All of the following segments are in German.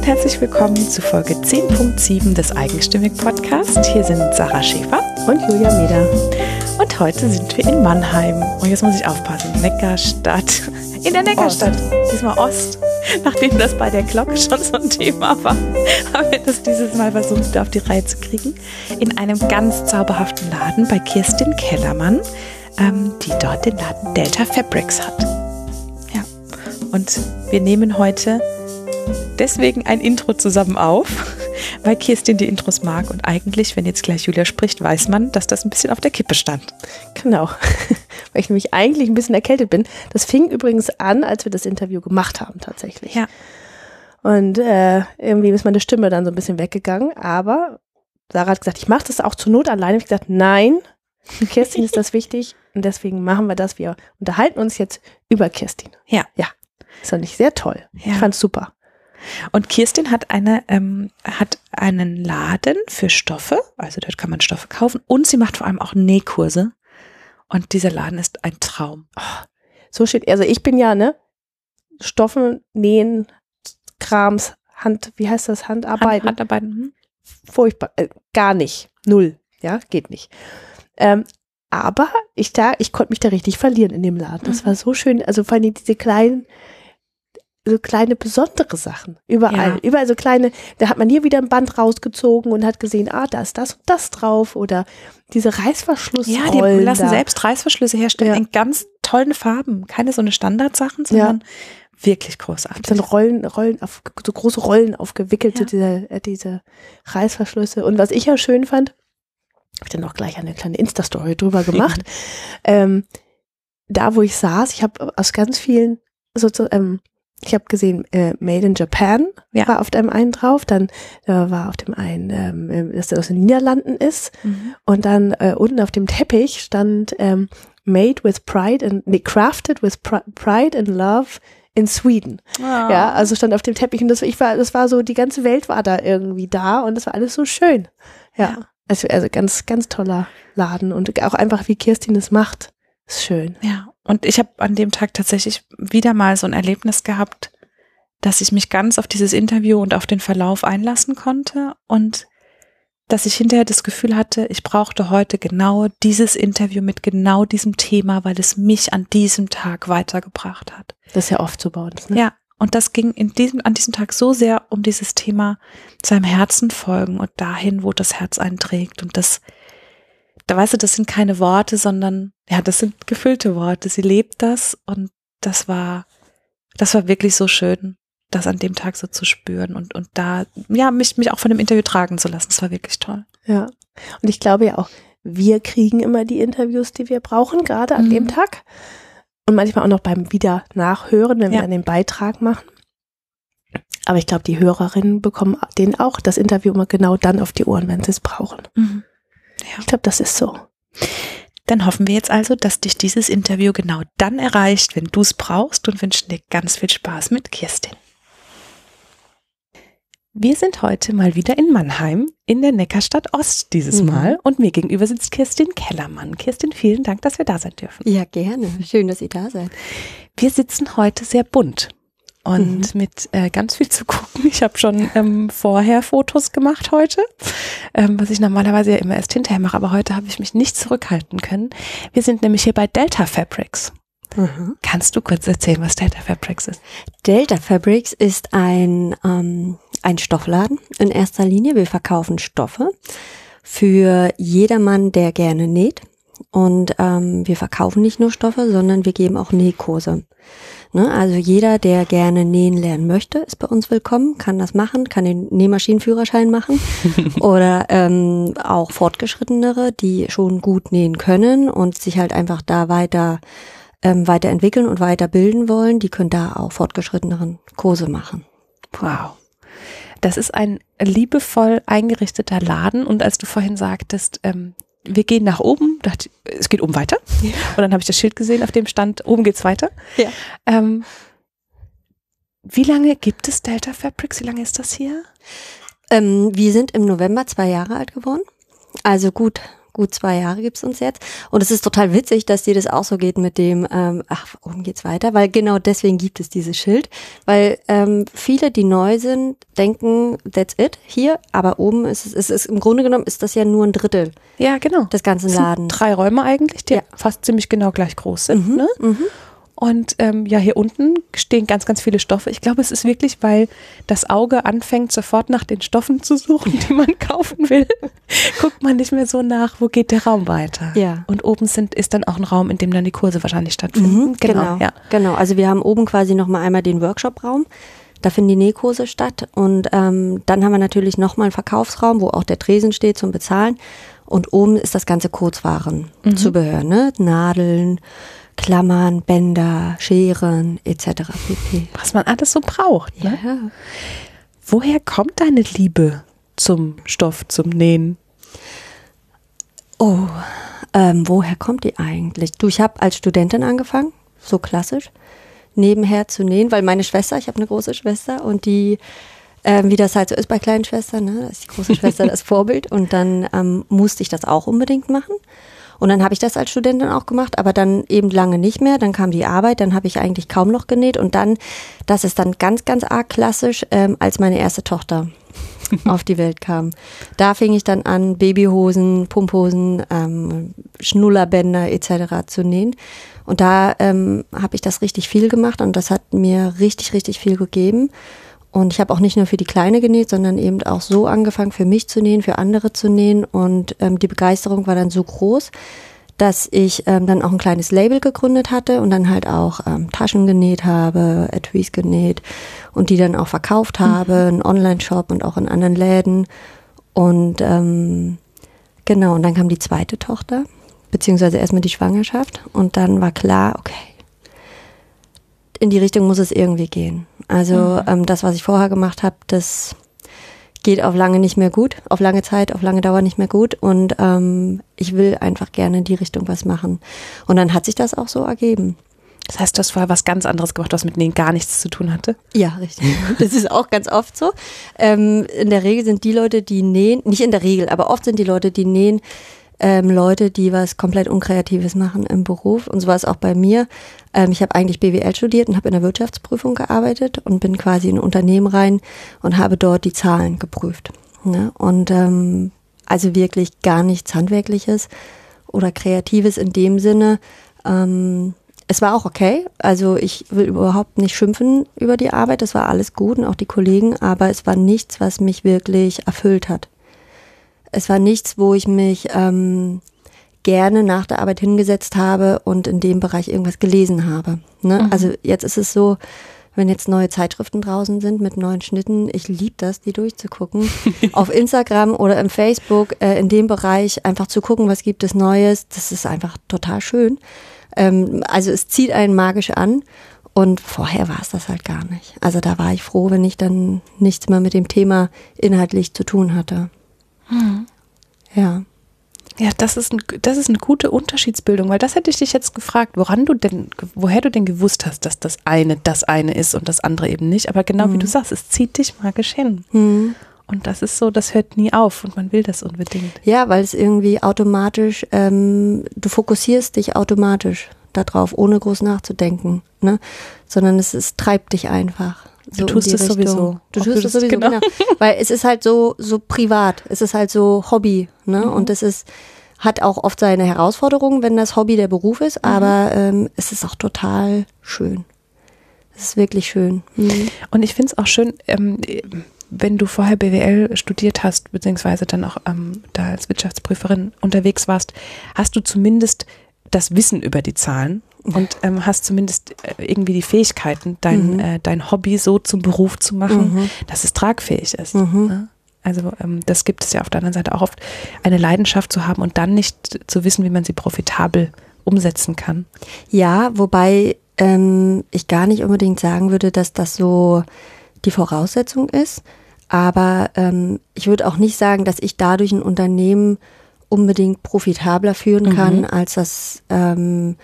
und herzlich willkommen zu Folge 10.7 des Eigenstimmig Podcast. Hier sind Sarah Schäfer und Julia Meder. Und heute sind wir in Mannheim. Und jetzt muss ich aufpassen. Neckarstadt. In der Neckarstadt. Ost. Diesmal Ost. Nachdem das bei der Glocke schon so ein Thema war, haben wir das dieses Mal versucht, auf die Reihe zu kriegen. In einem ganz zauberhaften Laden bei Kirstin Kellermann, ähm, die dort den Laden Delta Fabrics hat. Ja. Und wir nehmen heute deswegen ein Intro zusammen auf, weil Kirstin die Intros mag und eigentlich, wenn jetzt gleich Julia spricht, weiß man, dass das ein bisschen auf der Kippe stand. Genau, weil ich nämlich eigentlich ein bisschen erkältet bin. Das fing übrigens an, als wir das Interview gemacht haben tatsächlich. Ja. Und äh, irgendwie ist meine Stimme dann so ein bisschen weggegangen, aber Sarah hat gesagt, ich mache das auch zur Not alleine. Ich habe gesagt, nein, Kirstin ist das wichtig und deswegen machen wir das. Wir unterhalten uns jetzt über Kirstin. Ja. Ja. Das fand ich sehr toll. Ja. Ich fand's super. Und Kirstin hat eine, ähm, hat einen Laden für Stoffe, also dort kann man Stoffe kaufen und sie macht vor allem auch Nähkurse. Und dieser Laden ist ein Traum. Oh, so schön. Also ich bin ja, ne, Stoffe, Nähen, Krams, Hand, wie heißt das, Handarbeiten? Hand, Handarbeiten. Hm. Furchtbar, äh, gar nicht. Null. Ja, geht nicht. Ähm, aber ich da, ich konnte mich da richtig verlieren in dem Laden. Das mhm. war so schön. Also vor allem diese kleinen, so kleine besondere Sachen. Überall. Ja. Überall so kleine, da hat man hier wieder ein Band rausgezogen und hat gesehen, ah, da ist das und das drauf oder diese Reißverschlüsse. Ja, die lassen da. selbst Reißverschlüsse herstellen ja. in ganz tollen Farben. Keine so eine Standardsachen, sondern ja. wirklich großartig. Dann Rollen, Rollen auf, so große Rollen aufgewickelt, ja. so diese, äh, diese Reißverschlüsse. Und was ich ja schön fand, habe ich dann auch gleich eine kleine Insta-Story drüber gemacht. ähm, da, wo ich saß, ich habe aus ganz vielen so, ähm, ich habe gesehen, äh, Made in Japan ja. war auf dem einen drauf, dann äh, war auf dem einen, ähm, äh, dass das aus den Niederlanden ist mhm. und dann äh, unten auf dem Teppich stand ähm, Made with Pride and nee, Crafted with Pride and Love in Sweden. Oh. Ja, also stand auf dem Teppich und das, ich war, das war so, die ganze Welt war da irgendwie da und das war alles so schön. Ja, ja. Also, also ganz, ganz toller Laden und auch einfach wie Kirstin es macht, ist schön. Ja, und ich habe an dem Tag tatsächlich wieder mal so ein Erlebnis gehabt, dass ich mich ganz auf dieses Interview und auf den Verlauf einlassen konnte und dass ich hinterher das Gefühl hatte, ich brauchte heute genau dieses Interview mit genau diesem Thema, weil es mich an diesem Tag weitergebracht hat. Das ist ja oft so bei uns, ne? Ja. Und das ging in diesem, an diesem Tag so sehr um dieses Thema seinem Herzen folgen und dahin, wo das Herz einträgt. Und das, da weißt du, das sind keine Worte, sondern ja, das sind gefüllte Worte. Sie lebt das und das war, das war wirklich so schön, das an dem Tag so zu spüren und, und da, ja, mich, mich auch von dem Interview tragen zu lassen. Das war wirklich toll. Ja. Und ich glaube ja auch, wir kriegen immer die Interviews, die wir brauchen, gerade an mhm. dem Tag. Und manchmal auch noch beim Wieder nachhören, wenn ja. wir dann den Beitrag machen. Aber ich glaube, die Hörerinnen bekommen den auch das Interview immer genau dann auf die Ohren, wenn sie es brauchen. Mhm. Ja. Ich glaube, das ist so. Dann hoffen wir jetzt also, dass dich dieses Interview genau dann erreicht, wenn du es brauchst und wünschen dir ganz viel Spaß mit Kirstin. Wir sind heute mal wieder in Mannheim in der Neckarstadt Ost dieses mhm. Mal und mir gegenüber sitzt Kirstin Kellermann. Kirstin, vielen Dank, dass wir da sein dürfen. Ja, gerne. Schön, dass ihr da seid. Wir sitzen heute sehr bunt und mhm. mit äh, ganz viel zu gucken. Ich habe schon ähm, vorher Fotos gemacht heute, ähm, was ich normalerweise ja immer erst hinterher mache, aber heute habe ich mich nicht zurückhalten können. Wir sind nämlich hier bei Delta Fabrics. Mhm. Kannst du kurz erzählen, was Delta Fabrics ist? Delta Fabrics ist ein, ähm, ein Stoffladen in erster Linie. Wir verkaufen Stoffe für jedermann, der gerne näht. Und ähm, wir verkaufen nicht nur Stoffe, sondern wir geben auch Nähkurse. Ne? Also jeder, der gerne nähen lernen möchte, ist bei uns willkommen, kann das machen, kann den Nähmaschinenführerschein machen oder ähm, auch Fortgeschrittenere, die schon gut nähen können und sich halt einfach da weiter ähm, weiterentwickeln und weiterbilden wollen, die können da auch fortgeschritteneren Kurse machen. Wow. Das ist ein liebevoll eingerichteter Laden und als du vorhin sagtest, ähm, wir gehen nach oben, dachte, es geht oben weiter. Ja. Und dann habe ich das Schild gesehen, auf dem stand, oben geht's weiter. Ja. Ähm, wie lange gibt es Delta Fabrics? Wie lange ist das hier? Ähm, wir sind im November zwei Jahre alt geworden. Also gut, Gut zwei Jahre gibt's uns jetzt. Und es ist total witzig, dass dir das auch so geht mit dem, ähm, ach, oben geht's weiter, weil genau deswegen gibt es dieses Schild. Weil ähm, viele, die neu sind, denken, that's it hier, aber oben ist es, ist, ist im Grunde genommen ist das ja nur ein Drittel Ja, genau. des ganzen Ladens. drei Räume eigentlich, die Ja. fast ziemlich genau gleich groß sind. Mhm, Ne? mhm. Und ähm, ja, hier unten stehen ganz, ganz viele Stoffe. Ich glaube, es ist wirklich, weil das Auge anfängt, sofort nach den Stoffen zu suchen, die man kaufen will. Guckt man nicht mehr so nach, wo geht der Raum weiter. Ja. Und oben sind, ist dann auch ein Raum, in dem dann die Kurse wahrscheinlich stattfinden. Mhm, genau, ja. genau. Also wir haben oben quasi nochmal einmal den Workshop-Raum. Da finden die Nähkurse statt. Und ähm, dann haben wir natürlich nochmal einen Verkaufsraum, wo auch der Tresen steht zum Bezahlen. Und oben ist das ganze Kurzwaren-Zubehör, ne? Nadeln, Klammern, Bänder, Scheren etc. pp. Was man alles so braucht. Ne? Ja. Woher kommt deine Liebe zum Stoff, zum Nähen? Oh, ähm, woher kommt die eigentlich? Du, ich habe als Studentin angefangen, so klassisch, nebenher zu nähen, weil meine Schwester, ich habe eine große Schwester und die, ähm, wie das halt so ist bei kleinen Schwestern, ne, da ist die große Schwester das Vorbild und dann ähm, musste ich das auch unbedingt machen. Und dann habe ich das als Studentin auch gemacht, aber dann eben lange nicht mehr. Dann kam die Arbeit, dann habe ich eigentlich kaum noch genäht und dann, das ist dann ganz, ganz arg klassisch, ähm, als meine erste Tochter auf die Welt kam. Da fing ich dann an, Babyhosen, Pumphosen, ähm, Schnullerbänder etc. zu nähen. Und da ähm, habe ich das richtig viel gemacht und das hat mir richtig, richtig viel gegeben. Und ich habe auch nicht nur für die Kleine genäht, sondern eben auch so angefangen, für mich zu nähen, für andere zu nähen. Und ähm, die Begeisterung war dann so groß, dass ich ähm, dann auch ein kleines Label gegründet hatte und dann halt auch ähm, Taschen genäht habe, Etuis genäht und die dann auch verkauft habe, einen Online-Shop und auch in anderen Läden. Und ähm, genau, und dann kam die zweite Tochter, beziehungsweise erstmal die Schwangerschaft und dann war klar, okay, in die Richtung muss es irgendwie gehen. Also ähm, das, was ich vorher gemacht habe, das geht auf lange nicht mehr gut, auf lange Zeit, auf lange Dauer nicht mehr gut und ähm, ich will einfach gerne in die Richtung was machen. Und dann hat sich das auch so ergeben. Das heißt, du hast vorher was ganz anderes gemacht, was mit Nähen gar nichts zu tun hatte? Ja, richtig. Das ist auch ganz oft so. Ähm, in der Regel sind die Leute, die nähen, nicht in der Regel, aber oft sind die Leute, die nähen, ähm, Leute, die was komplett Unkreatives machen im Beruf. Und so war es auch bei mir. Ähm, ich habe eigentlich BWL studiert und habe in der Wirtschaftsprüfung gearbeitet und bin quasi in ein Unternehmen rein und habe dort die Zahlen geprüft. Ne? Und ähm, also wirklich gar nichts Handwerkliches oder Kreatives in dem Sinne. Ähm, es war auch okay. Also ich will überhaupt nicht schimpfen über die Arbeit. Das war alles gut und auch die Kollegen, aber es war nichts, was mich wirklich erfüllt hat. Es war nichts, wo ich mich ähm, gerne nach der Arbeit hingesetzt habe und in dem Bereich irgendwas gelesen habe. Ne? Mhm. Also jetzt ist es so, wenn jetzt neue Zeitschriften draußen sind mit neuen Schnitten, ich liebe das, die durchzugucken. Auf Instagram oder im Facebook, äh, in dem Bereich einfach zu gucken, was gibt es Neues, das ist einfach total schön. Ähm, also es zieht einen magisch an. Und vorher war es das halt gar nicht. Also da war ich froh, wenn ich dann nichts mehr mit dem Thema inhaltlich zu tun hatte. Ja. Ja, das ist, ein, das ist eine gute Unterschiedsbildung, weil das hätte ich dich jetzt gefragt, woran du denn, woher du denn gewusst hast, dass das eine das eine ist und das andere eben nicht. Aber genau wie du sagst, es zieht dich magisch hin. Hm. Und das ist so, das hört nie auf und man will das unbedingt. Ja, weil es irgendwie automatisch, ähm, du fokussierst dich automatisch darauf, ohne groß nachzudenken, ne? Sondern es, es treibt dich einfach. So Du tust es sowieso. Du Ob tust es sowieso, genau. genau. Weil es ist halt so, so privat. Es ist halt so Hobby, ne? Mhm. Und es ist, hat auch oft seine Herausforderungen, wenn das Hobby der Beruf Mhm. ist, aber ähm, es ist auch total schön. Es ist wirklich schön. Mhm. Und ich finde es auch schön, ähm, wenn du vorher BWL studiert hast, beziehungsweise dann auch ähm, da als Wirtschaftsprüferin unterwegs warst, hast du zumindest das Wissen über die Zahlen und ähm, hast zumindest äh, irgendwie die Fähigkeiten, dein, Mhm. äh, dein Hobby so zum Beruf zu machen, Mhm. dass es tragfähig ist. Mhm. Ne? Also ähm, das gibt es ja auf der anderen Seite auch oft, eine Leidenschaft zu haben und dann nicht zu wissen, wie man sie profitabel umsetzen kann. Ja, wobei ähm, ich gar nicht unbedingt sagen würde, dass das so die Voraussetzung ist. Aber ähm, ich würde auch nicht sagen, dass ich dadurch ein Unternehmen unbedingt profitabler führen kann, als das ähm,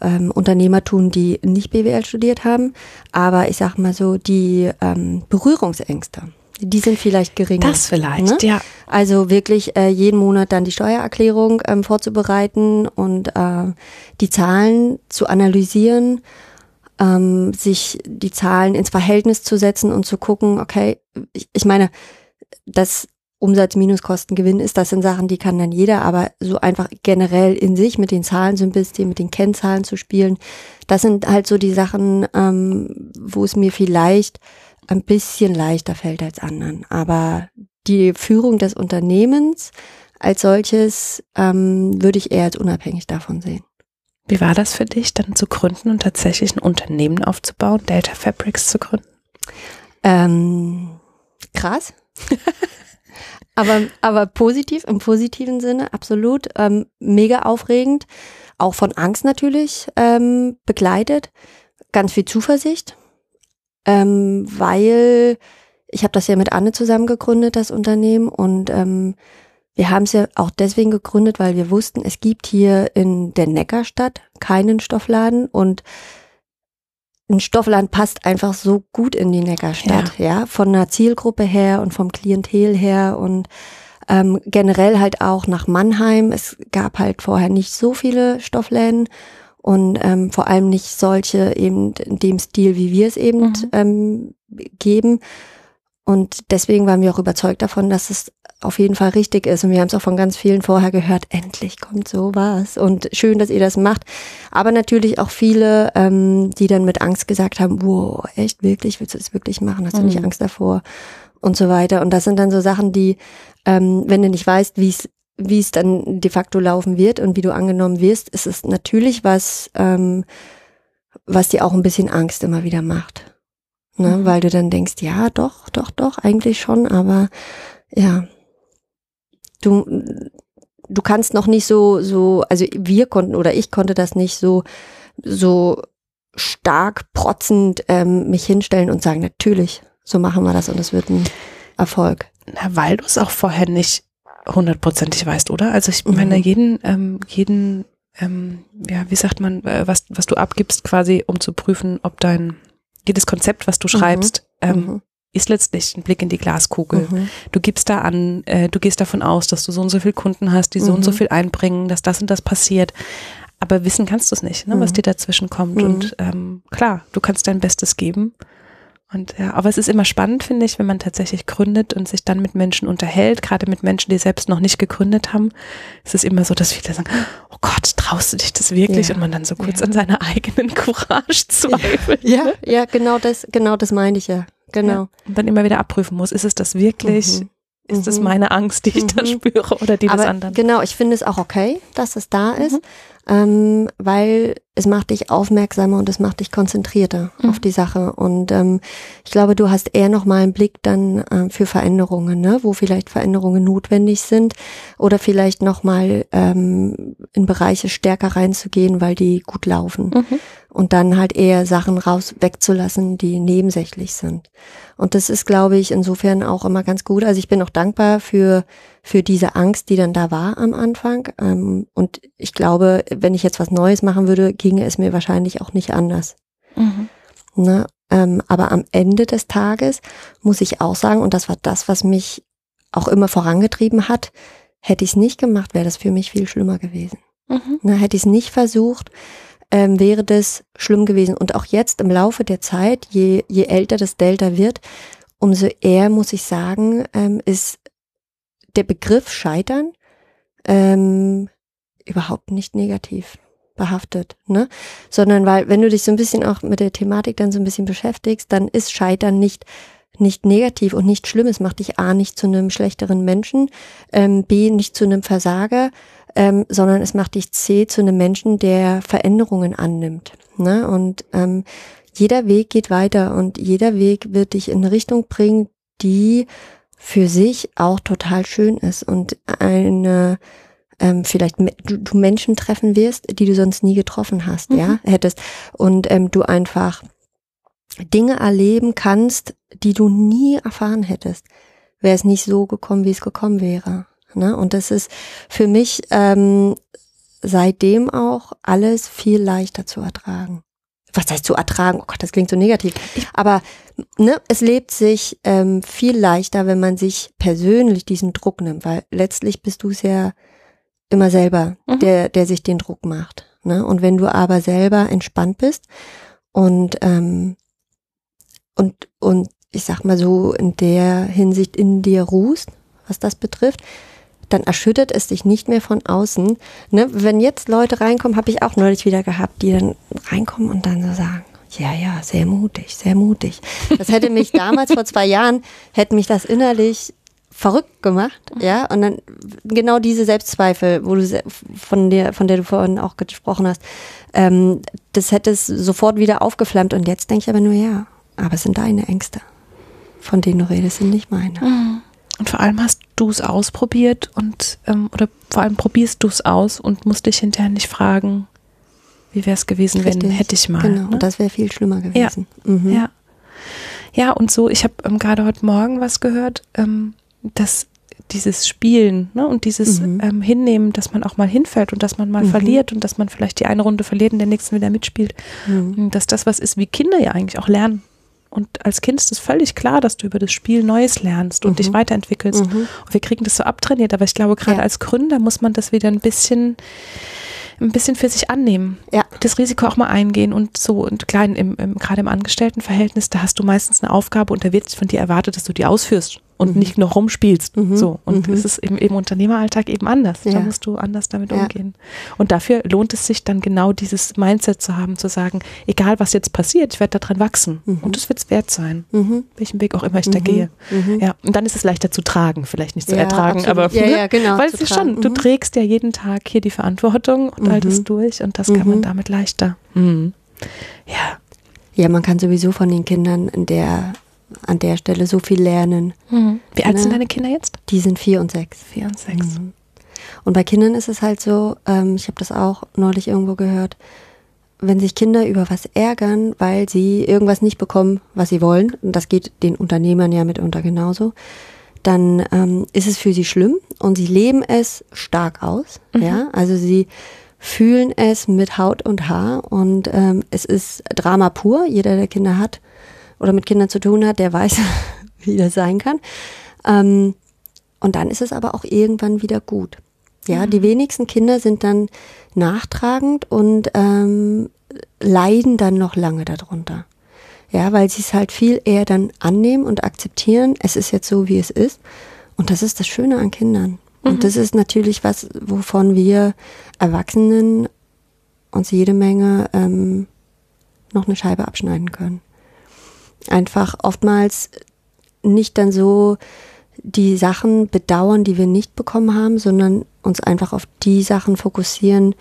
ähm, Unternehmer tun, die nicht BWL studiert haben. Aber ich sag mal so, die ähm, Berührungsängste, Die sind vielleicht geringer. Das vielleicht, ne? ja. Also wirklich äh, jeden Monat dann die Steuererklärung ähm, vorzubereiten und äh, die Zahlen zu analysieren, ähm, sich die Zahlen ins Verhältnis zu setzen und zu gucken, okay, ich, ich meine, das Umsatz minus Kostengewinn ist, das sind Sachen, die kann dann jeder, aber so einfach generell in sich mit den Zahlen so ein bisschen, mit den Kennzahlen zu spielen, das sind halt so die Sachen, ähm, wo es mir vielleicht ein bisschen leichter fällt als anderen. Aber die Führung des Unternehmens als solches ähm, würde ich eher als unabhängig davon sehen. Wie war das für dich, dann zu gründen und tatsächlich ein Unternehmen aufzubauen, Delta Fabrics zu gründen? Ähm, krass. aber, aber positiv, im positiven Sinne, absolut. Ähm, mega aufregend. Auch von Angst natürlich ähm, begleitet. Ganz viel Zuversicht. Ähm, weil ich habe das ja mit Anne zusammen gegründet, das Unternehmen. Und ähm, wir haben es ja auch deswegen gegründet, weil wir wussten, es gibt hier in der Neckarstadt keinen Stoffladen und ein Stoffladen passt einfach so gut in die Neckarstadt, ja, ja von der Zielgruppe her und vom Klientel her und ähm, generell halt auch nach Mannheim. Es gab halt vorher nicht so viele Stoffläden und ähm, vor allem nicht solche eben in dem Stil, wie wir es eben mhm. ähm, geben. Und deswegen waren wir auch überzeugt davon, dass es auf jeden Fall richtig ist. Und wir haben es auch von ganz vielen vorher gehört, endlich kommt sowas. Und schön, dass ihr das macht. Aber natürlich auch viele, ähm, die dann mit Angst gesagt haben, wow, echt, wirklich, willst du das wirklich machen? Hast du nicht mhm. Angst davor? Und so weiter. Und das sind dann so Sachen, die, ähm, wenn du nicht weißt, wie es wie es dann de facto laufen wird und wie du angenommen wirst, ist es natürlich was, ähm, was dir auch ein bisschen Angst immer wieder macht. Ne? Mhm. Weil du dann denkst, ja, doch, doch, doch, eigentlich schon, aber ja, du, du kannst noch nicht so, so, also wir konnten oder ich konnte das nicht so, so stark protzend ähm, mich hinstellen und sagen, natürlich, so machen wir das und es wird ein Erfolg. Na, weil du es auch vorher nicht hundertprozentig weißt, oder? Also ich meine, mhm. jeden, ähm, jeden, ähm, ja, wie sagt man, äh, was, was du abgibst quasi, um zu prüfen, ob dein, jedes Konzept, was du mhm. schreibst, mhm. Ähm, ist letztlich ein Blick in die Glaskugel. Mhm. Du gibst da an, äh, du gehst davon aus, dass du so und so viel Kunden hast, die so mhm. und so mhm. viel einbringen, dass das und das passiert. Aber wissen kannst du es nicht, ne, was mhm. dir dazwischen kommt. Mhm. Und ähm, klar, du kannst dein Bestes geben. Und ja, aber es ist immer spannend, finde ich, wenn man tatsächlich gründet und sich dann mit Menschen unterhält, gerade mit Menschen, die selbst noch nicht gegründet haben. Es ist immer so, dass viele sagen, oh Gott, traust du dich das wirklich? Ja. Und man dann so kurz ja. an seiner eigenen Courage zweifelt. Ja, ne? ja, genau das, genau das meine ich ja. Genau. Ja, und dann immer wieder abprüfen muss, ist es das wirklich? Mhm. Ist es mhm. meine Angst, die ich mhm. da spüre oder die Aber des anderen? Genau, ich finde es auch okay, dass es da ist, mhm. Ähm, weil es macht dich aufmerksamer und es macht dich konzentrierter mhm. auf die Sache. Und ähm, ich glaube, du hast eher noch mal einen Blick dann äh, für Veränderungen, ne? wo vielleicht Veränderungen notwendig sind oder vielleicht noch mal ähm, in Bereiche stärker reinzugehen, weil die gut laufen. Mhm und dann halt eher Sachen raus wegzulassen, die nebensächlich sind. Und das ist, glaube ich, insofern auch immer ganz gut. Also ich bin auch dankbar für für diese Angst, die dann da war am Anfang. Ähm, und ich glaube, wenn ich jetzt was Neues machen würde, ginge es mir wahrscheinlich auch nicht anders. Mhm. Ne? Ähm, aber am Ende des Tages muss ich auch sagen, und das war das, was mich auch immer vorangetrieben hat, hätte ich es nicht gemacht, wäre das für mich viel schlimmer gewesen. Mhm. Ne? Hätte ich es nicht versucht, ähm, wäre das schlimm gewesen. Und auch jetzt im Laufe der Zeit, je, je älter das Delta wird, umso eher, muss ich sagen, ähm, ist der Begriff Scheitern ähm, überhaupt nicht negativ behaftet, ne? Sondern weil, wenn du dich so ein bisschen auch mit der Thematik dann so ein bisschen beschäftigst, dann ist Scheitern nicht nicht negativ und nicht schlimm. Es macht dich A nicht zu einem schlechteren Menschen, ähm, B nicht zu einem Versager, ähm, sondern es macht dich C zu einem Menschen, der Veränderungen annimmt. Ne? Und ähm, jeder Weg geht weiter und jeder Weg wird dich in eine Richtung bringen, die für sich auch total schön ist und eine ähm, vielleicht du, du Menschen treffen wirst, die du sonst nie getroffen hast, mhm. ja, hättest und ähm, du einfach Dinge erleben kannst, die du nie erfahren hättest, wäre es nicht so gekommen, wie es gekommen wäre. Ne? Und das ist für mich ähm, seitdem auch alles viel leichter zu ertragen. Was heißt zu ertragen? Oh Gott, das klingt so negativ. Aber ne, es lebt sich ähm, viel leichter, wenn man sich persönlich diesen Druck nimmt, weil letztlich bist du es ja immer selber, Mhm. der, der sich den Druck macht. Ne? Und wenn du aber selber entspannt bist und ähm, und und ich sag mal so in der Hinsicht in dir ruhst, was das betrifft, dann erschüttert es dich nicht mehr von außen. Ne? Wenn jetzt Leute reinkommen, habe ich auch neulich wieder gehabt, die dann reinkommen und dann so sagen, ja, ja, sehr mutig, sehr mutig. Das hätte mich damals vor zwei Jahren, hätte mich das innerlich verrückt gemacht, ja, und dann genau diese Selbstzweifel, wo du von der, von der du vorhin auch gesprochen hast, ähm, das hätte es sofort wieder aufgeflammt und jetzt denke ich aber nur, ja, aber es sind deine Ängste, von denen du redest, sind nicht meine. Und vor allem hast du es ausprobiert und ähm, oder vor allem probierst du es aus und musst dich hinterher nicht fragen, wie wäre es gewesen, wenn Richtig. hätte ich mal. Genau, ne? und das wäre viel schlimmer gewesen. Mhm. Ja. Ja, und so, ich habe ähm, gerade heute Morgen was gehört, ähm, dass dieses Spielen ne, und dieses Mhm. ähm, Hinnehmen, dass man auch mal hinfällt und dass man mal Mhm. verliert und dass man vielleicht die eine Runde verliert und der nächsten wieder mitspielt, Mhm. dass das was ist, wie Kinder ja eigentlich auch lernen. Und als Kind ist es völlig klar, dass du über das Spiel Neues lernst und Mhm. dich weiterentwickelst. Mhm. Und wir kriegen das so abtrainiert, aber ich glaube, gerade Ja. als Gründer muss man das wieder ein bisschen, ein bisschen für sich annehmen. Ja. Das Risiko auch mal eingehen und so und klein im, im gerade im Angestelltenverhältnis, da hast du meistens eine Aufgabe und da wird von dir erwartet, dass du die ausführst und Mhm. nicht nur rumspielst. Mhm. So. Und Mhm. es ist im, im Unternehmeralltag eben anders. Da Ja. musst du anders damit Ja. umgehen. Und dafür lohnt es sich dann genau dieses Mindset zu haben, zu sagen, egal was jetzt passiert, ich werde daran wachsen. Mhm. Und das wird es wert sein, Mhm. welchen Weg auch immer ich da Mhm. gehe. Ja, und dann ist es leichter zu tragen, vielleicht nicht zu Ja, ertragen, absolut. aber Ja, ja, genau, weil es ist schon, du trägst ja jeden Tag hier die Verantwortung und all das durch und das kann man damit leichter. Ja. Ja, man kann sowieso von den Kindern in der, an der Stelle so viel lernen. Wie alt Ne? sind deine Kinder jetzt? Die sind vier und sechs. Vier und sechs. Mhm. Und bei Kindern ist es halt so, ähm, ich habe das auch neulich irgendwo gehört, wenn sich Kinder über was ärgern, weil sie irgendwas nicht bekommen, was sie wollen, und das geht den Unternehmern ja mitunter genauso, dann ähm, ist es für sie schlimm und sie leben es stark aus. Mhm. Ja, also sie fühlen es mit Haut und Haar und ähm, es ist Drama pur. Jeder, der Kinder hat oder mit Kindern zu tun hat, der weiß, wie das sein kann. Ähm, und dann ist es aber auch irgendwann wieder gut. Ja, die wenigsten Kinder sind dann nachtragend und ähm, leiden dann noch lange darunter. Ja, weil sie es halt viel eher dann annehmen und akzeptieren. Es ist jetzt so, wie es ist. Und das ist das Schöne an Kindern. Und das ist natürlich was, wovon wir Erwachsenen uns jede Menge ähm, noch eine Scheibe abschneiden können. Einfach oftmals nicht dann so die Sachen bedauern, die wir nicht bekommen haben, sondern uns einfach auf die Sachen fokussieren,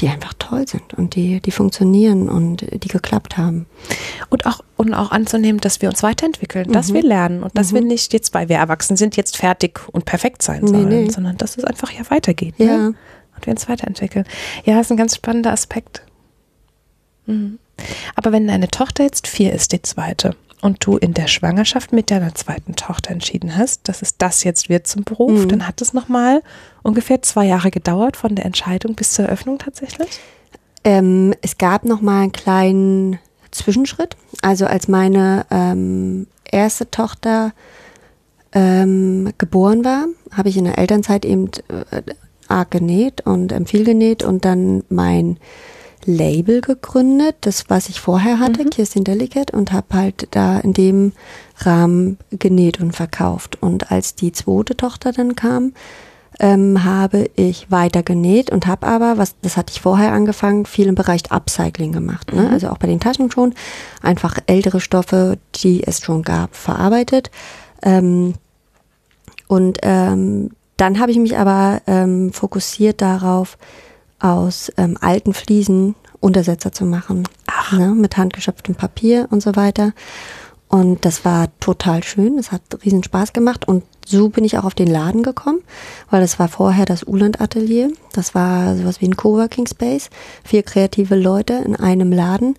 die einfach toll sind und die, die funktionieren und die geklappt haben. Und auch, und auch anzunehmen, dass wir uns weiterentwickeln, dass Mhm. wir lernen und dass Mhm. wir nicht jetzt, weil wir erwachsen sind, jetzt fertig und perfekt sein Nee, sollen, nee. sondern dass es einfach ja weitergeht. Ja. Ne? Und wir uns weiterentwickeln. Ja, das ist ein ganz spannender Aspekt. Mhm. Aber wenn deine Tochter jetzt vier ist, die zweite, und du in der Schwangerschaft mit deiner zweiten Tochter entschieden hast, dass es das jetzt wird zum Beruf, Mhm. dann hat es nochmal ungefähr zwei Jahre gedauert von der Entscheidung bis zur Eröffnung tatsächlich? Ähm, es gab noch mal einen kleinen Zwischenschritt. Also als meine ähm, erste Tochter ähm, geboren war, habe ich in der Elternzeit eben äh, arg genäht und ähm, viel genäht und dann mein Label gegründet, das was ich vorher hatte, Mhm. Kirstin Delicate, und habe halt da in dem Rahmen genäht und verkauft. Und als die zweite Tochter dann kam, ähm, habe ich weiter genäht und habe aber, was das hatte ich vorher angefangen, viel im Bereich Upcycling gemacht. Ne? Mhm. Also auch bei den Taschen schon. Einfach ältere Stoffe, die es schon gab, verarbeitet. Ähm, und ähm, dann habe ich mich aber ähm, fokussiert darauf, aus ähm, alten Fliesen Untersetzer zu machen. Ach. Ne? Mit handgeschöpftem Papier und so weiter. Und das war total schön. Es hat riesen Spaß gemacht. Und so bin ich auch auf den Laden gekommen, weil das war vorher das Uland Atelier. Das war sowas wie ein Coworking Space. Vier kreative Leute in einem Laden.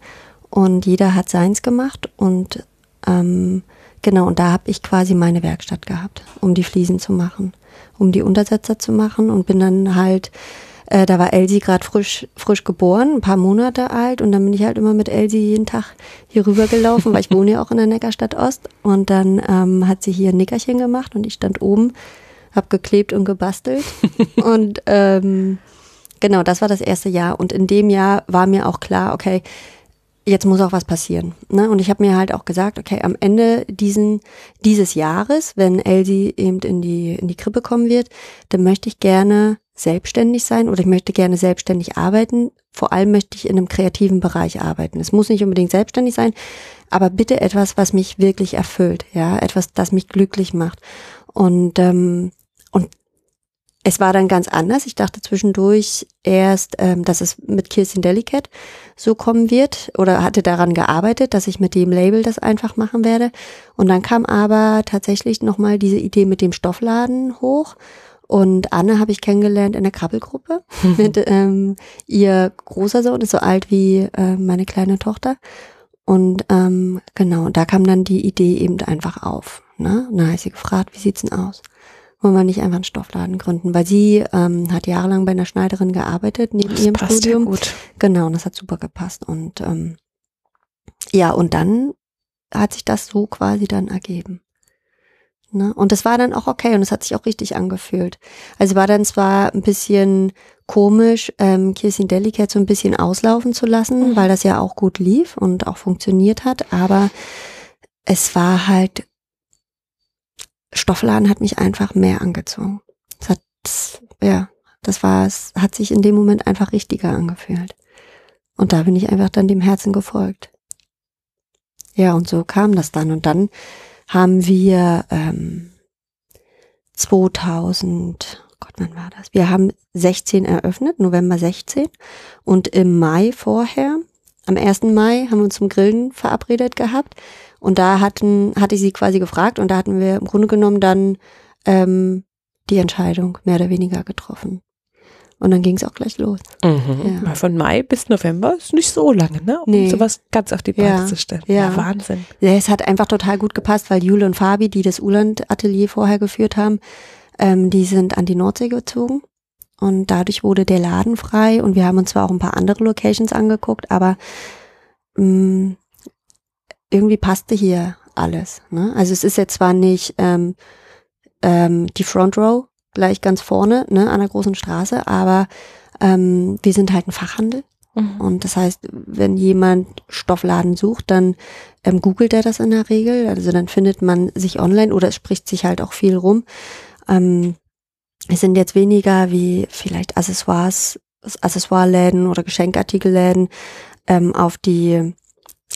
Und jeder hat seins gemacht. Und ähm, genau, und da habe ich quasi meine Werkstatt gehabt, um die Fliesen zu machen, um die Untersetzer zu machen und bin dann halt Äh, da war Elsie gerade frisch, frisch geboren, ein paar Monate alt und dann bin ich halt immer mit Elsie jeden Tag hier rüber gelaufen, weil ich wohne ja auch in der Neckarstadt Ost und dann ähm, hat sie hier ein Nickerchen gemacht und ich stand oben, hab geklebt und gebastelt und ähm, genau, das war das erste Jahr und in dem Jahr war mir auch klar, okay, jetzt muss auch was passieren. Ne? Und ich habe mir halt auch gesagt, okay, am Ende diesen, dieses Jahres, wenn Elsie eben in die, in die Krippe kommen wird, dann möchte ich gerne selbstständig sein oder ich möchte gerne selbstständig arbeiten. Vor allem möchte ich in einem kreativen Bereich arbeiten. Es muss nicht unbedingt selbstständig sein, aber bitte etwas, was mich wirklich erfüllt, ja, etwas, das mich glücklich macht. Und ähm, und es war dann ganz anders. Ich dachte zwischendurch erst, ähm, dass es mit Kirsten Delicate so kommen wird oder hatte daran gearbeitet, dass ich mit dem Label das einfach machen werde. Und dann kam aber tatsächlich nochmal diese Idee mit dem Stoffladen hoch. Und Anne habe ich kennengelernt in der Krabbelgruppe. mit ähm, ihr großer Sohn ist so alt wie äh, meine kleine Tochter. Und ähm, genau, da kam dann die Idee eben einfach auf. Ne? Und dann habe ich sie gefragt, wie sieht's denn aus? wollen wir nicht einfach einen Stoffladen gründen, weil sie ähm, hat jahrelang bei einer Schneiderin gearbeitet neben Das ihrem passt Studium. ja gut. Genau, und das hat super gepasst und ähm, ja und dann hat sich das so quasi dann ergeben. Ne? Und das war dann auch okay und es hat sich auch richtig angefühlt. Also war dann zwar ein bisschen komisch, ähm, Kirsten Delicate so ein bisschen auslaufen zu lassen, Mhm. weil das ja auch gut lief und auch funktioniert hat, aber es war halt Stoffladen hat mich einfach mehr angezogen. Es hat, ja, das war, es hat sich in dem Moment einfach richtiger angefühlt. Und da bin ich einfach dann dem Herzen gefolgt. Ja, und so kam das dann. Und dann haben wir ähm, 2000, Gott, wann war das? Wir haben 16 eröffnet, November 16. Und im Mai vorher, am 1. Mai, haben wir uns zum Grillen verabredet gehabt. Und da hatten, hatte ich sie quasi gefragt und da hatten wir im Grunde genommen dann ähm, die Entscheidung mehr oder weniger getroffen. Und dann ging es auch gleich los. Mhm. Ja. Von Mai bis November ist nicht so lange, ne? Um Nee. sowas ganz auf die Ja, Beine zu stellen. ja. Wahnsinn. Ja, es hat einfach total gut gepasst, weil Jule und Fabi, die das Uland-Atelier vorher geführt haben, ähm, die sind an die Nordsee gezogen. Und dadurch wurde der Laden frei und wir haben uns zwar auch ein paar andere Locations angeguckt, aber mh, irgendwie passte hier alles. Ne? Also es ist jetzt zwar nicht ähm, ähm, die Front Row gleich ganz vorne ne, an der großen Straße, aber ähm, wir sind halt ein Fachhandel. Mhm. Und das heißt, wenn jemand Stoffladen sucht, dann ähm, googelt er das in der Regel. Also dann findet man sich online oder es spricht sich halt auch viel rum. Ähm, es sind jetzt weniger wie vielleicht Accessoires, Accessoireläden oder Geschenkartikelläden ähm, auf die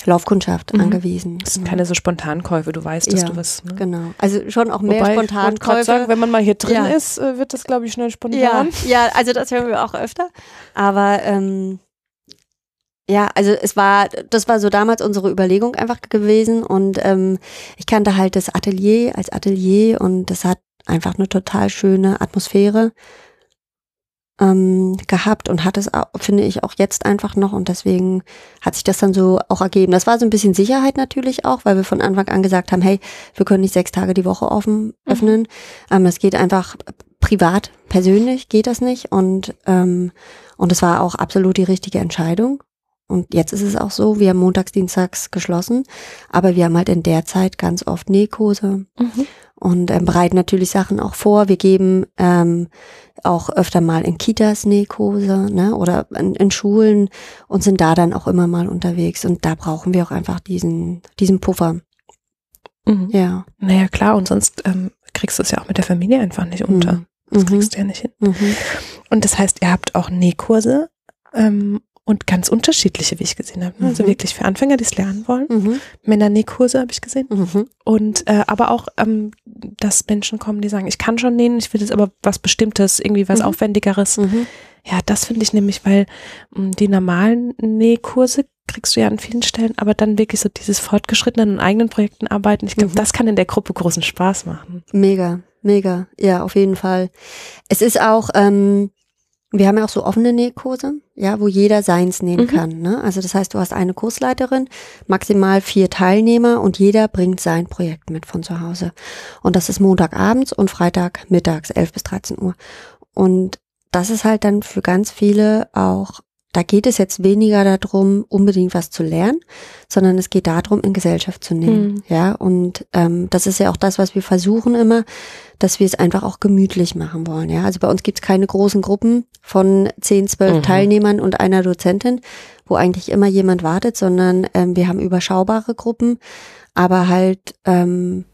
Laufkundschaft Mhm. angewiesen. Das sind keine so Spontankäufe, du weißt, dass Ja, du was. Ne? Genau. Also schon auch mehr Wobei, ich Spontankäufe. sagen, wenn man mal hier drin Ja. ist, äh, wird das, glaube ich, schnell Ja, spontan. ja, also das hören wir auch öfter. Aber ähm, ja, also es war, das war so damals unsere Überlegung einfach gewesen und ähm, ich kannte halt das Atelier als Atelier und das hat einfach eine total schöne Atmosphäre ähm, gehabt und hat es, finde ich, auch jetzt einfach noch und deswegen hat sich das dann so auch ergeben. Das war so ein bisschen Sicherheit natürlich auch, weil wir von Anfang an gesagt haben, hey, wir können nicht sechs Tage die Woche offen öffnen. Ähm, es geht einfach privat, persönlich geht das nicht und ähm, und es war auch absolut die richtige Entscheidung. Und jetzt ist es auch so, wir haben montags, dienstags geschlossen, aber wir haben halt in der Zeit ganz oft Nähkurse Mhm. und ähm, bereiten natürlich Sachen auch vor. Wir geben ähm, auch öfter mal in Kitas Nähkurse ne, oder in, in Schulen und sind da dann auch immer mal unterwegs. Und da brauchen wir auch einfach diesen, diesen Puffer. Mhm. Ja. Naja, klar, und sonst ähm, kriegst du es ja auch mit der Familie einfach nicht unter. Mhm. Das Mhm. kriegst du ja nicht hin. Mhm. Und das heißt, ihr habt auch Nähkurse ähm, und ganz unterschiedliche, wie ich gesehen habe. ne? Also Mhm. wirklich für Anfänger, die es lernen wollen. Mhm. Männer-Nähkurse habe ich gesehen. Mhm. Und äh, aber auch, ähm, dass Menschen kommen, die sagen, ich kann schon nähen, ich will jetzt aber was Bestimmtes, irgendwie was Mhm. Aufwendigeres. Mhm. Ja, das finde ich nämlich, weil mh, die normalen Nähkurse kriegst du ja an vielen Stellen, aber dann wirklich so dieses fortgeschrittenen und eigenen Projekten arbeiten. Ich glaube, das kann in der Gruppe großen Spaß machen. Mega, mega. Ja, auf jeden Fall. Es ist auch, ähm, wir haben ja auch so offene Nähkurse, ja, wo jeder seins nähen Mhm. kann. Ne? Also das heißt, du hast eine Kursleiterin, maximal vier Teilnehmer und jeder bringt sein Projekt mit von zu Hause. Und das ist Montagabends und Freitag mittags, 11 bis 13 Uhr. Und das ist halt dann für ganz viele auch da geht es jetzt weniger darum, unbedingt was zu lernen, sondern es geht darum, in Gesellschaft zu nehmen. Mhm. Ja, und ähm, das ist ja auch das, was wir versuchen immer, dass wir es einfach auch gemütlich machen wollen. Ja, also bei uns gibt es keine großen Gruppen von zehn, zwölf mhm. Teilnehmern und einer Dozentin, wo eigentlich immer jemand wartet, sondern ähm, wir haben überschaubare Gruppen, aber halt ähm,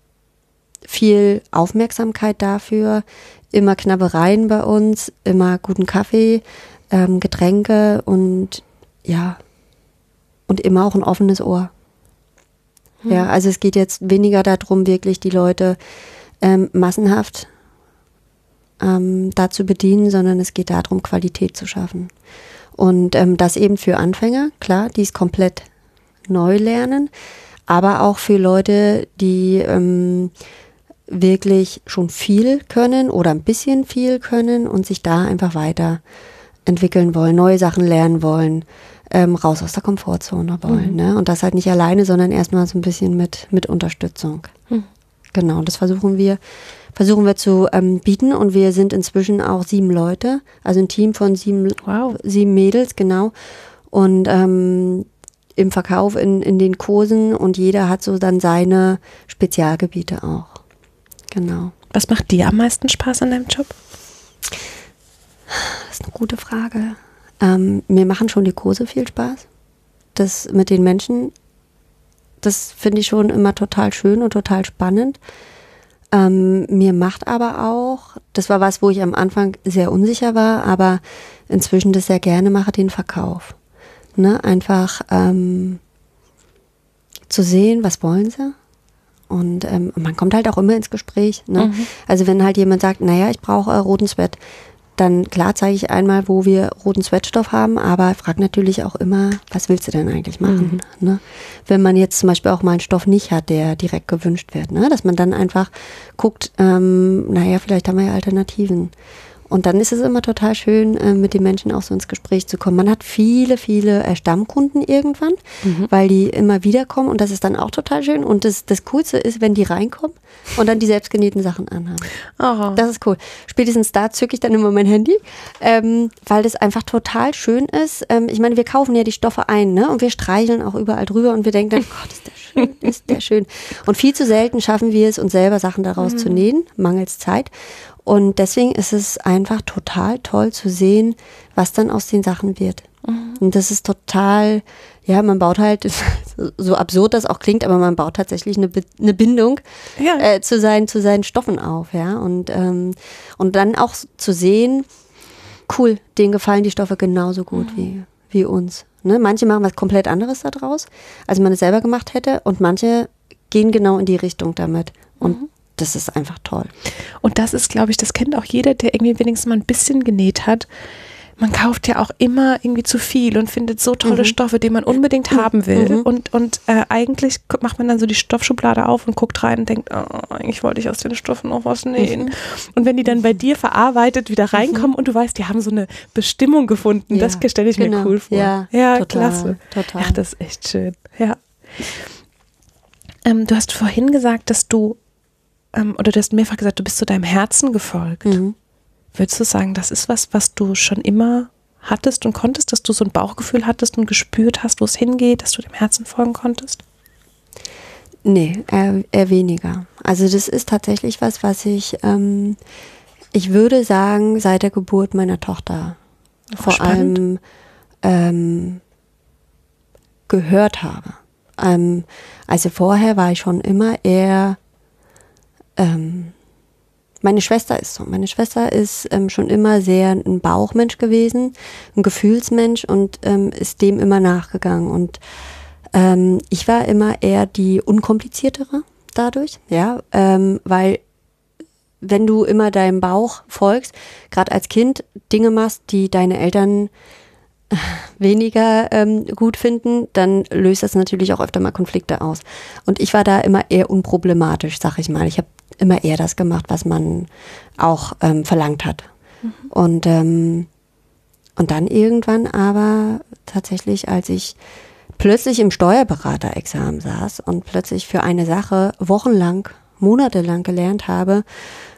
viel Aufmerksamkeit dafür, immer Knabbereien bei uns, immer guten Kaffee ähm, Getränke und ja, und immer auch ein offenes Ohr. Hm. Ja, also es geht jetzt weniger darum, wirklich die Leute ähm, massenhaft ähm, da zu bedienen, sondern es geht darum, Qualität zu schaffen. Und ähm, das eben für Anfänger, klar, die es komplett neu lernen, aber auch für Leute, die ähm, wirklich schon viel können oder ein bisschen viel können und sich da einfach weiter entwickeln wollen, neue Sachen lernen wollen, ähm, raus aus der Komfortzone wollen. Mhm. Ne? Und das halt nicht alleine, sondern erstmal so ein bisschen mit, mit Unterstützung. Mhm. Genau, das versuchen wir, versuchen wir zu ähm, bieten und wir sind inzwischen auch sieben Leute, also ein Team von sieben, wow. sieben Mädels, genau. Und ähm, im Verkauf, in, in den Kursen und jeder hat so dann seine Spezialgebiete auch. Genau. Was macht dir am meisten Spaß an deinem Job? Das ist eine gute Frage. Ähm, mir machen schon die Kurse viel Spaß. Das mit den Menschen, das finde ich schon immer total schön und total spannend. Ähm, mir macht aber auch, das war was, wo ich am Anfang sehr unsicher war, aber inzwischen das sehr gerne mache, den Verkauf. Ne? Einfach ähm, zu sehen, was wollen sie? Und ähm, man kommt halt auch immer ins Gespräch. Ne? Mhm. Also wenn halt jemand sagt, naja, ich brauche äh, roten Sweat, dann klar zeige ich einmal, wo wir roten Sweatstoff haben, aber frag natürlich auch immer, was willst du denn eigentlich machen? Mhm. Ne? Wenn man jetzt zum Beispiel auch mal einen Stoff nicht hat, der direkt gewünscht wird, ne? dass man dann einfach guckt, ähm, naja, vielleicht haben wir ja Alternativen. Und dann ist es immer total schön, äh, mit den Menschen auch so ins Gespräch zu kommen. Man hat viele, viele äh, Stammkunden irgendwann, mhm. weil die immer wieder kommen und das ist dann auch total schön. Und das, das Coolste ist, wenn die reinkommen und dann die selbstgenähten Sachen anhaben. Oh. Das ist cool. Spätestens da zücke ich dann immer mein Handy, ähm, weil das einfach total schön ist. Ähm, ich meine, wir kaufen ja die Stoffe ein ne? und wir streicheln auch überall drüber und wir denken dann, Gott, ist der schön, ist der schön. Und viel zu selten schaffen wir es, uns selber Sachen daraus mhm. zu nähen, mangels Zeit. Und deswegen ist es einfach total toll zu sehen, was dann aus den Sachen wird. Mhm. Und das ist total, ja, man baut halt, so absurd das auch klingt, aber man baut tatsächlich eine, eine Bindung ja. äh, zu, seinen, zu seinen Stoffen auf, ja. Und, ähm, und dann auch zu sehen, cool, denen gefallen die Stoffe genauso gut mhm. wie, wie uns. Ne? Manche machen was komplett anderes daraus, als man es selber gemacht hätte, und manche gehen genau in die Richtung damit. Und mhm das ist einfach toll. Und das ist, glaube ich, das kennt auch jeder, der irgendwie wenigstens mal ein bisschen genäht hat. Man kauft ja auch immer irgendwie zu viel und findet so tolle mhm. Stoffe, die man unbedingt haben will. Mhm. Und, und äh, eigentlich macht man dann so die Stoffschublade auf und guckt rein und denkt, oh, eigentlich wollte ich aus den Stoffen noch was nähen. Mhm. Und wenn die dann bei dir verarbeitet wieder mhm. reinkommen und du weißt, die haben so eine Bestimmung gefunden, ja, das stelle ich genau. mir cool vor. Ja, ja total, klasse. Total. Ach, das ist echt schön. Ja. Ähm, du hast vorhin gesagt, dass du ähm, oder du hast mehrfach gesagt, du bist zu deinem Herzen gefolgt. Mhm. Würdest du sagen, das ist was, was du schon immer hattest und konntest, dass du so ein Bauchgefühl hattest und gespürt hast, wo es hingeht, dass du dem Herzen folgen konntest? Nee, eher, eher weniger. Also das ist tatsächlich was, was ich, ähm, ich würde sagen, seit der Geburt meiner Tochter oh, vor spannend. allem ähm, gehört habe. Ähm, also vorher war ich schon immer eher ähm, meine Schwester ist so. Meine Schwester ist ähm, schon immer sehr ein Bauchmensch gewesen, ein Gefühlsmensch und ähm, ist dem immer nachgegangen. Und ähm, ich war immer eher die unkompliziertere dadurch, ja, ähm, weil wenn du immer deinem Bauch folgst, gerade als Kind Dinge machst, die deine Eltern weniger ähm, gut finden, dann löst das natürlich auch öfter mal Konflikte aus. Und ich war da immer eher unproblematisch, sag ich mal. Ich habe immer eher das gemacht, was man auch ähm, verlangt hat. Mhm. Und, ähm, und dann irgendwann aber tatsächlich, als ich plötzlich im Steuerberaterexamen saß und plötzlich für eine Sache wochenlang, monatelang gelernt habe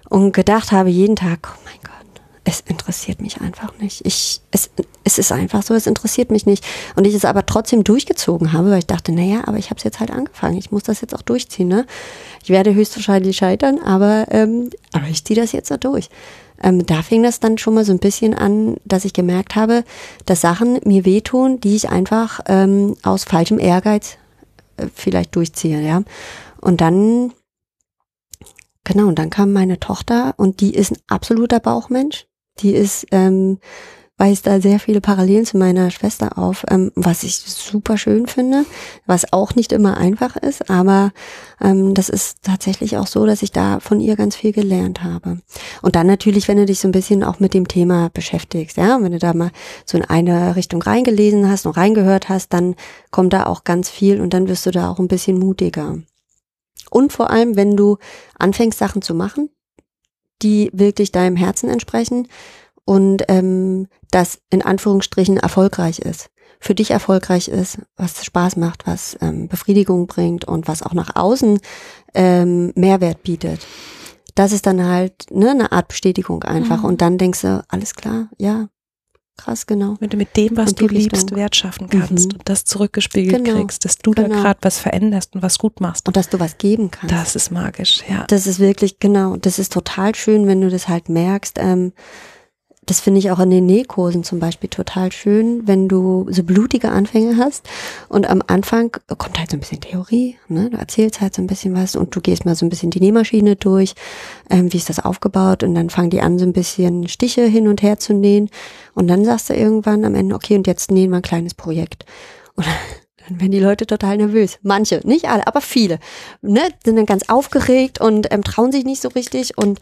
und gedacht habe jeden Tag, oh mein Gott, es interessiert mich einfach nicht. Ich, es, es ist einfach so, es interessiert mich nicht. Und ich es aber trotzdem durchgezogen habe, weil ich dachte, naja, aber ich habe es jetzt halt angefangen. Ich muss das jetzt auch durchziehen. Ne? Ich werde höchstwahrscheinlich scheitern, aber, ähm, aber ich ziehe das jetzt so durch. Ähm, da fing das dann schon mal so ein bisschen an, dass ich gemerkt habe, dass Sachen mir wehtun, die ich einfach ähm, aus falschem Ehrgeiz äh, vielleicht durchziehe, ja. Und dann Genau, und dann kam meine Tochter und die ist ein absoluter Bauchmensch. Die ist, ähm, weist da sehr viele Parallelen zu meiner Schwester auf, ähm, was ich super schön finde, was auch nicht immer einfach ist, aber ähm, das ist tatsächlich auch so, dass ich da von ihr ganz viel gelernt habe. Und dann natürlich, wenn du dich so ein bisschen auch mit dem Thema beschäftigst, ja, wenn du da mal so in eine Richtung reingelesen hast und reingehört hast, dann kommt da auch ganz viel und dann wirst du da auch ein bisschen mutiger. Und vor allem, wenn du anfängst, Sachen zu machen, die wirklich deinem Herzen entsprechen und ähm, das in Anführungsstrichen erfolgreich ist. Für dich erfolgreich ist, was Spaß macht, was ähm, Befriedigung bringt und was auch nach außen ähm, Mehrwert bietet. Das ist dann halt ne, eine Art Bestätigung einfach. Mhm. Und dann denkst du, alles klar, ja, krass, genau. Wenn du mit dem, was du liebst, Richtung. Wert schaffen kannst mhm. und das zurückgespiegelt genau. kriegst, dass du genau. da gerade was veränderst und was gut machst. Und dass du was geben kannst. Das ist magisch, ja. Das ist wirklich, genau, das ist total schön, wenn du das halt merkst. Ähm, das finde ich auch in den Nähkursen zum Beispiel total schön, wenn du so blutige Anfänge hast und am Anfang kommt halt so ein bisschen Theorie, ne? du erzählst halt so ein bisschen was und du gehst mal so ein bisschen die Nähmaschine durch, ähm, wie ist das aufgebaut und dann fangen die an so ein bisschen Stiche hin und her zu nähen und dann sagst du irgendwann am Ende, okay und jetzt nähen wir ein kleines Projekt und dann werden die Leute total nervös. Manche, nicht alle, aber viele. Ne, sind dann ganz aufgeregt und ähm, trauen sich nicht so richtig. Und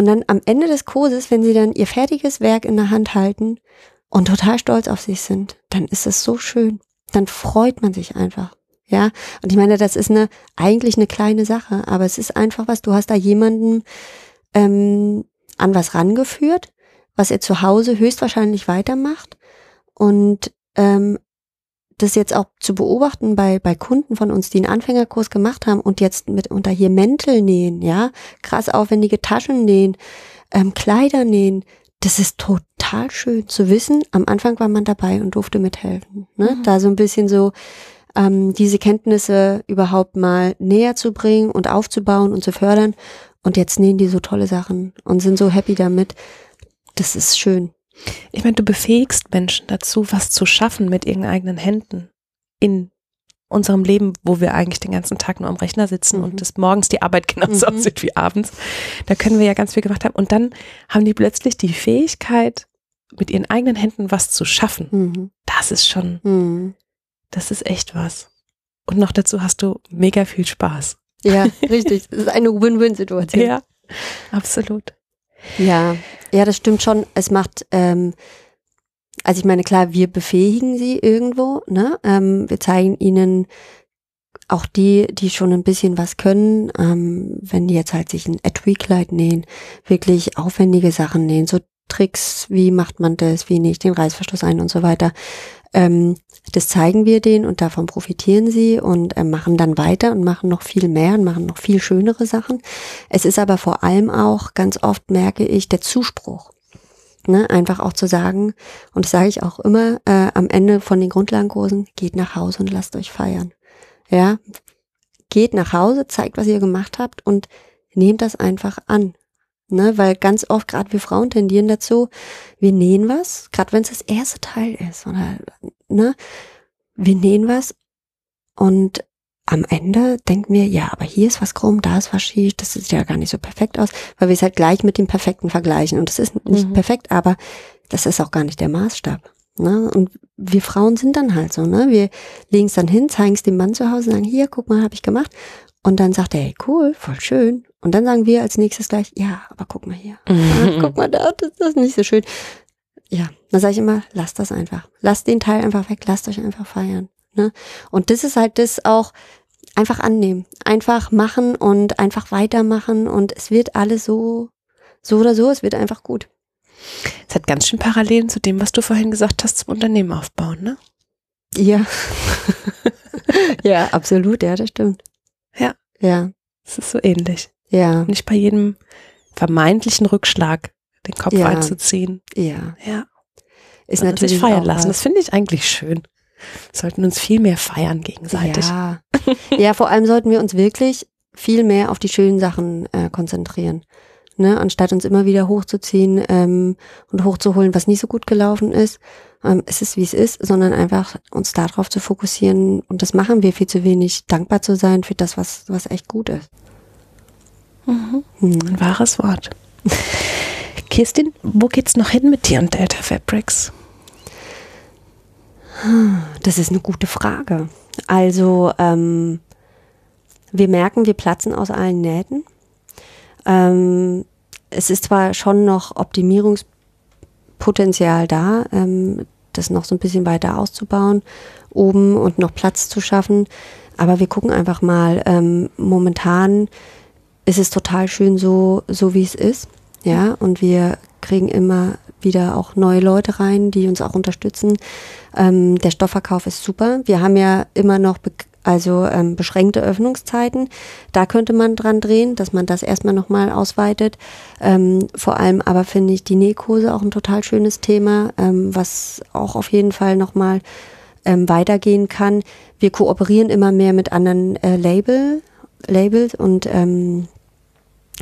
und dann am Ende des Kurses, wenn sie dann ihr fertiges Werk in der Hand halten und total stolz auf sich sind, dann ist es so schön. Dann freut man sich einfach. Ja, und ich meine, das ist eine eigentlich eine kleine Sache, aber es ist einfach was. Du hast da jemanden ähm, an was rangeführt, was er zu Hause höchstwahrscheinlich weitermacht und ähm, das jetzt auch zu beobachten bei, bei Kunden von uns, die einen Anfängerkurs gemacht haben und jetzt mit unter hier Mäntel nähen, ja, krass aufwendige Taschen nähen, ähm, Kleider nähen, das ist total schön zu wissen. Am Anfang war man dabei und durfte mithelfen. Ne? Mhm. Da so ein bisschen so ähm, diese Kenntnisse überhaupt mal näher zu bringen und aufzubauen und zu fördern. Und jetzt nähen die so tolle Sachen und sind so happy damit. Das ist schön. Ich meine, du befähigst Menschen dazu, was zu schaffen mit ihren eigenen Händen in unserem Leben, wo wir eigentlich den ganzen Tag nur am Rechner sitzen mhm. und des morgens die Arbeit genauso mhm. aussieht wie abends. Da können wir ja ganz viel gemacht haben. Und dann haben die plötzlich die Fähigkeit, mit ihren eigenen Händen was zu schaffen. Mhm. Das ist schon, mhm. das ist echt was. Und noch dazu hast du mega viel Spaß. Ja, richtig. Das ist eine Win-Win-Situation. Ja, absolut. Ja, ja, das stimmt schon. Es macht, ähm, also ich meine, klar, wir befähigen sie irgendwo, ne? Ähm, wir zeigen ihnen auch die, die schon ein bisschen was können, ähm, wenn die jetzt halt sich ein Etui-Kleid nähen, wirklich aufwendige Sachen nähen, so Tricks, wie macht man das, wie nicht den Reißverschluss ein und so weiter. Ähm, das zeigen wir denen und davon profitieren sie und äh, machen dann weiter und machen noch viel mehr und machen noch viel schönere Sachen. Es ist aber vor allem auch, ganz oft merke ich, der Zuspruch. Ne, einfach auch zu sagen, und das sage ich auch immer äh, am Ende von den Grundlagenkursen, geht nach Hause und lasst euch feiern. Ja, geht nach Hause, zeigt, was ihr gemacht habt und nehmt das einfach an. Ne, weil ganz oft, gerade wir Frauen tendieren dazu, wir nähen was, gerade wenn es das erste Teil ist, oder ne, wir nähen was und am Ende denken wir, ja, aber hier ist was krumm, da ist was schief, das sieht ja gar nicht so perfekt aus, weil wir es halt gleich mit dem Perfekten vergleichen. Und das ist nicht mhm. perfekt, aber das ist auch gar nicht der Maßstab. Ne? Und wir Frauen sind dann halt so, ne? Wir legen es dann hin, zeigen es dem Mann zu Hause, sagen, hier, guck mal, habe ich gemacht. Und dann sagt er, hey, cool, voll schön. Und dann sagen wir als nächstes gleich, ja, aber guck mal hier. Mhm. guck mal da, das, das ist nicht so schön. Ja, dann sage ich immer, lasst das einfach. Lasst den Teil einfach weg, lasst euch einfach feiern. Ne? Und das ist halt das auch, einfach annehmen, einfach machen und einfach weitermachen und es wird alles so, so oder so, es wird einfach gut. Es hat ganz schön Parallelen zu dem, was du vorhin gesagt hast zum Unternehmen aufbauen, ne? Ja. ja, absolut, ja, das stimmt. Ja. Ja. Es ist so ähnlich. Ja. Nicht bei jedem vermeintlichen Rückschlag den Kopf Ja. einzuziehen. Ja. Ja. Ist Und natürlich sich feiern lassen. Das finde ich eigentlich schön. Wir sollten uns viel mehr feiern gegenseitig. Ja. ja, vor allem sollten wir uns wirklich viel mehr auf die schönen Sachen äh, konzentrieren. Ne? Anstatt uns immer wieder hochzuziehen ähm, und hochzuholen, was nicht so gut gelaufen ist. Ähm, es ist, wie es ist, sondern einfach uns darauf zu fokussieren. Und das machen wir viel zu wenig, dankbar zu sein für das, was, was echt gut ist. Hm. Ein wahres Wort. Kirstin, wo geht's noch hin mit dir und Delta Fabrics? Das ist eine gute Frage. Also, ähm, wir merken, wir platzen aus allen Nähten. Ähm, es ist zwar schon noch Optimierungspotenzial da, ähm, das noch so ein bisschen weiter auszubauen, oben und noch Platz zu schaffen. Aber wir gucken einfach mal. Ähm, momentan ist es total schön so, so wie es ist. Ja, und wir kriegen immer wieder auch neue Leute rein, die uns auch unterstützen. Ähm, der Stoffverkauf ist super. Wir haben ja immer noch also ähm, beschränkte Öffnungszeiten. Da könnte man dran drehen, dass man das erstmal nochmal ausweitet. Ähm, vor allem aber finde ich die Nähkurse auch ein total schönes Thema, ähm, was auch auf jeden Fall nochmal ähm, weitergehen kann. Wir kooperieren immer mehr mit anderen äh, Label, Labels und ähm,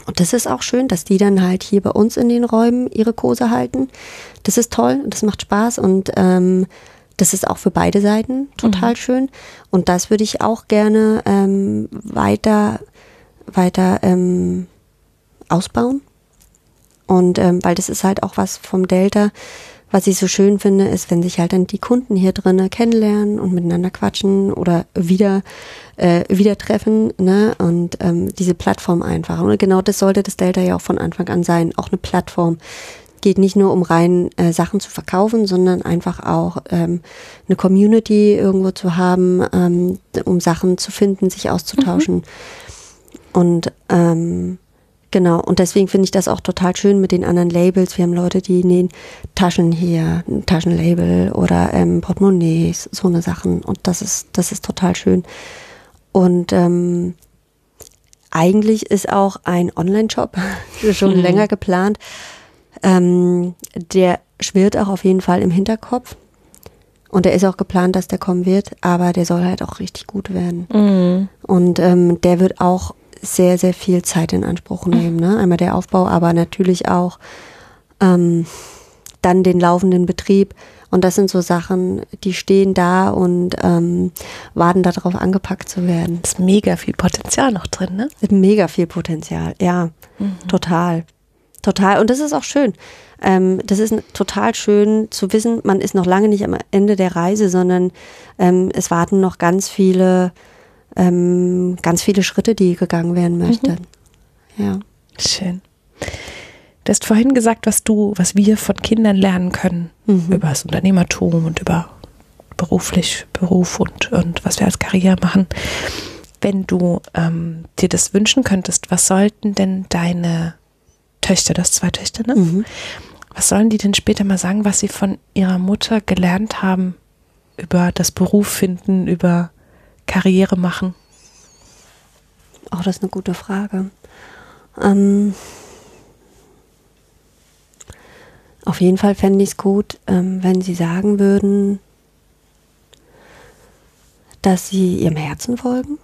und das ist auch schön, dass die dann halt hier bei uns in den Räumen ihre Kurse halten. Das ist toll und das macht Spaß und ähm, das ist auch für beide Seiten total schön. Und das würde ich auch gerne ähm, weiter, weiter ähm, ausbauen. Und ähm, weil das ist halt auch was vom Delta, was ich so schön finde, ist, wenn sich halt dann die Kunden hier drinnen kennenlernen und miteinander quatschen oder wieder äh, wieder treffen, ne? Und ähm, diese Plattform einfach. Und genau das sollte das Delta ja auch von Anfang an sein, auch eine Plattform. Geht nicht nur um rein äh, Sachen zu verkaufen, sondern einfach auch ähm, eine Community irgendwo zu haben, ähm, um Sachen zu finden, sich auszutauschen. Und ähm, Genau, und deswegen finde ich das auch total schön mit den anderen Labels. Wir haben Leute, die nähen Taschen hier, ein Taschenlabel oder ähm, Portemonnaies, so eine Sachen. Und das ist, das ist total schön. Und ähm, eigentlich ist auch ein Online-Shop schon Mhm. länger geplant. Ähm, der schwirrt auch auf jeden Fall im Hinterkopf. Und der ist auch geplant, dass der kommen wird, aber der soll halt auch richtig gut werden. Mhm. Und ähm, der wird auch sehr, sehr viel Zeit in Anspruch nehmen. Ne? Einmal der Aufbau, aber natürlich auch ähm, dann den laufenden Betrieb. Und das sind so Sachen, die stehen da und ähm, warten darauf angepackt zu werden. Ist mega viel Potenzial noch drin, ne? Mit mega viel Potenzial, ja, total. Total. Und das ist auch schön. Ähm, das ist total schön zu wissen, man ist noch lange nicht am Ende der Reise, sondern ähm, es warten noch ganz viele, ähm, ganz viele Schritte, die gegangen werden möchten. Ja. Schön. Du hast vorhin gesagt, was du, was wir von Kindern lernen können Mhm. über das Unternehmertum und über beruflich, Beruf und, und was wir als Karriere machen. Wenn du ähm, dir das wünschen könntest, was sollten denn deine Töchter, das zwei Töchter, ne? Mhm. Was sollen die denn später mal sagen, was sie von ihrer Mutter gelernt haben über das Beruf finden, über Karriere machen? Auch das ist eine gute Frage. Ähm, auf jeden Fall fände ich es gut, ähm, wenn Sie sagen würden, dass Sie Ihrem Herzen folgen,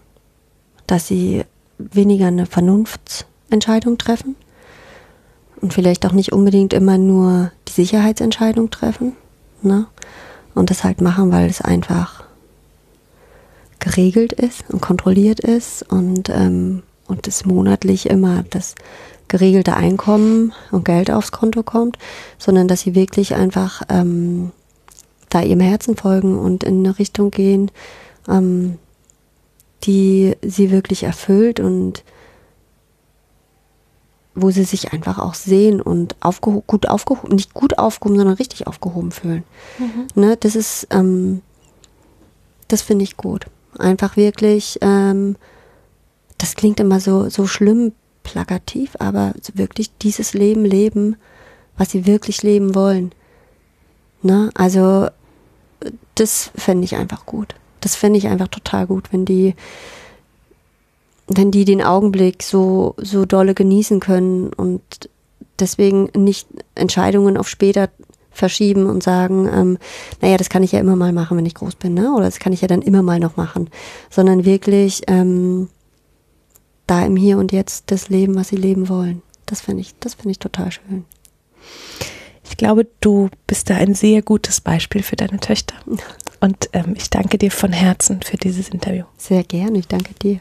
dass Sie weniger eine Vernunftsentscheidung treffen und vielleicht auch nicht unbedingt immer nur die Sicherheitsentscheidung treffen. Ne? Und das halt machen, weil es einfach geregelt ist und kontrolliert ist und, ähm, und es monatlich immer das geregelte Einkommen und Geld aufs Konto kommt, sondern dass sie wirklich einfach ähm, da ihrem Herzen folgen und in eine Richtung gehen, ähm, die sie wirklich erfüllt und wo sie sich einfach auch sehen und aufgeho gut aufgehoben, nicht gut aufgehoben, sondern richtig aufgehoben fühlen. Ne, das ist, ähm, das finde ich gut. Einfach wirklich, ähm, das klingt immer so, so schlimm plakativ, aber wirklich dieses Leben leben, was sie wirklich leben wollen. Ne? Also, das fände ich einfach gut. Das fände ich einfach total gut, wenn die, wenn die den Augenblick so, so dolle genießen können und deswegen nicht Entscheidungen auf später verschieben und sagen, ähm, naja, das kann ich ja immer mal machen, wenn ich groß bin, ne? Oder das kann ich ja dann immer mal noch machen. Sondern wirklich ähm, da im Hier und Jetzt das Leben, was sie leben wollen. Das finde ich, das finde ich total schön. Ich glaube, du bist da ein sehr gutes Beispiel für deine Töchter. Und ähm, ich danke dir von Herzen für dieses Interview. Sehr gerne, ich danke dir.